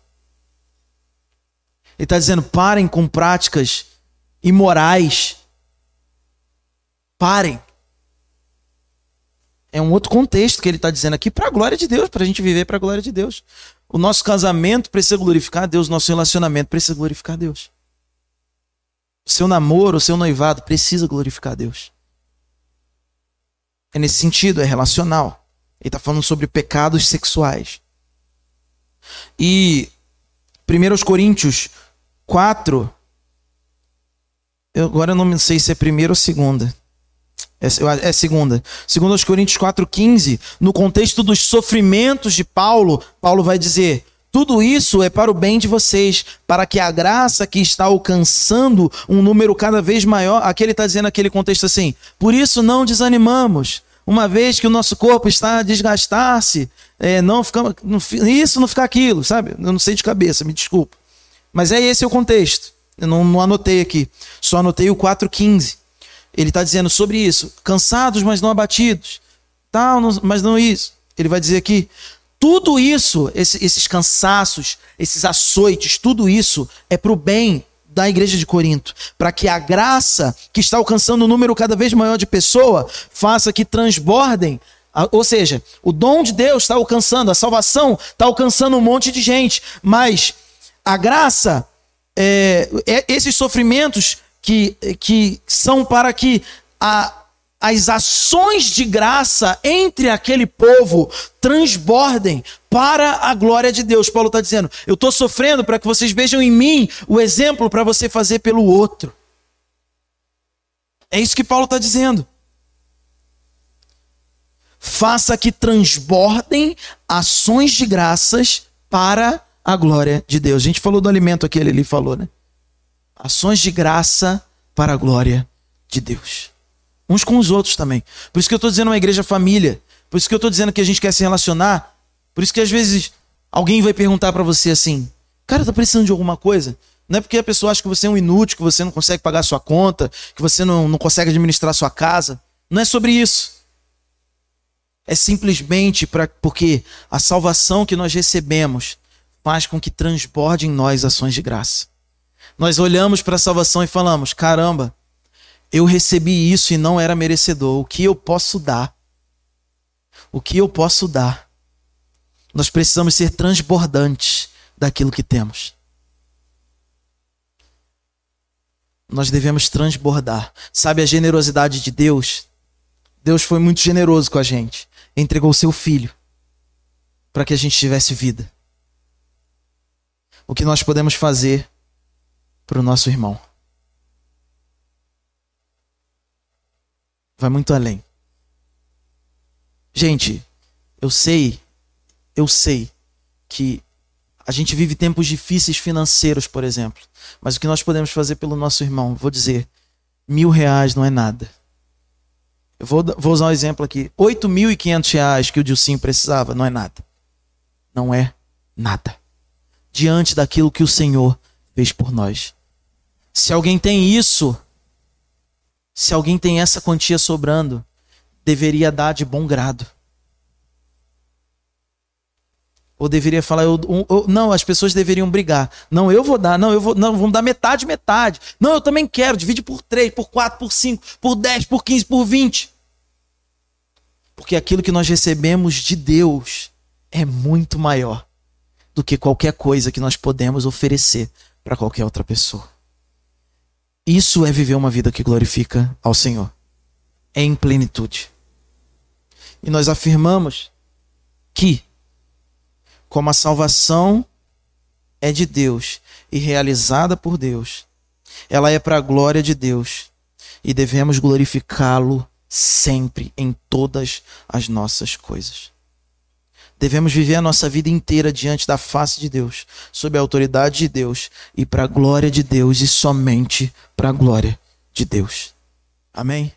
Ele está dizendo: parem com práticas imorais Parem. É um outro contexto que ele está dizendo aqui para a glória de Deus, para a gente viver para a glória de Deus. O nosso casamento precisa glorificar Deus, o nosso relacionamento precisa glorificar Deus. O seu namoro, o seu noivado precisa glorificar Deus. É nesse sentido, é relacional. Ele está falando sobre pecados sexuais. E 1 Coríntios 4, eu agora não sei se é primeira ou segunda. É, é segunda. Segundo aos Coríntios 4,15, no contexto dos sofrimentos de Paulo, Paulo vai dizer: tudo isso é para o bem de vocês, para que a graça que está alcançando um número cada vez maior. Aqui ele está dizendo aquele contexto assim: por isso não desanimamos, uma vez que o nosso corpo está a desgastar-se, é, não fica, não, isso não fica aquilo, sabe? Eu não sei de cabeça, me desculpa. Mas é esse o contexto. Eu não, não anotei aqui, só anotei o 4,15. Ele está dizendo sobre isso. Cansados, mas não abatidos. Tal, mas não isso. Ele vai dizer aqui. Tudo isso, esse, esses cansaços, esses açoites, tudo isso é para o bem da igreja de Corinto, para que a graça que está alcançando um número cada vez maior de pessoa faça que transbordem ou seja, o dom de Deus está alcançando, a salvação está alcançando um monte de gente, mas a graça, é, é, esses sofrimentos que, que são para que a, as ações de graça entre aquele povo transbordem para a glória de Deus. Paulo está dizendo: eu estou sofrendo para que vocês vejam em mim o exemplo para você fazer pelo outro. É isso que Paulo está dizendo faça que transbordem ações de graças para a glória de Deus. A gente falou do alimento aqui, ele falou, né? Ações de graça para a glória de Deus. Uns com os outros também. Por isso que eu estou dizendo uma igreja família. Por isso que eu estou dizendo que a gente quer se relacionar. Por isso que às vezes alguém vai perguntar para você assim: Cara, tá precisando de alguma coisa? Não é porque a pessoa acha que você é um inútil, que você não consegue pagar sua conta, que você não, não consegue administrar sua casa. Não é sobre isso é simplesmente para porque a salvação que nós recebemos faz com que transborde em nós ações de graça. Nós olhamos para a salvação e falamos: caramba, eu recebi isso e não era merecedor. O que eu posso dar? O que eu posso dar? Nós precisamos ser transbordantes daquilo que temos. Nós devemos transbordar. Sabe a generosidade de Deus? Deus foi muito generoso com a gente entregou seu filho para que a gente tivesse vida. O que nós podemos fazer para o nosso irmão? Vai muito além. Gente, eu sei, eu sei que a gente vive tempos difíceis financeiros, por exemplo. Mas o que nós podemos fazer pelo nosso irmão? Vou dizer, mil reais não é nada. Eu vou, vou usar um exemplo aqui. R$ 8.500 que o Dilcinho precisava não é nada. Não é nada. Diante daquilo que o Senhor fez por nós. Se alguém tem isso, se alguém tem essa quantia sobrando, deveria dar de bom grado. Ou deveria falar, eu, eu, não, as pessoas deveriam brigar. Não, eu vou dar, não, eu vou, não, vamos dar metade, metade. Não, eu também quero, divide por 3, por 4, por 5, por 10, por 15, por 20. Porque aquilo que nós recebemos de Deus é muito maior do que qualquer coisa que nós podemos oferecer para qualquer outra pessoa. Isso é viver uma vida que glorifica ao Senhor, em plenitude. E nós afirmamos que, como a salvação é de Deus e realizada por Deus, ela é para a glória de Deus e devemos glorificá-lo sempre em todas as nossas coisas. Devemos viver a nossa vida inteira diante da face de Deus, sob a autoridade de Deus e para a glória de Deus e somente para a glória de Deus. Amém?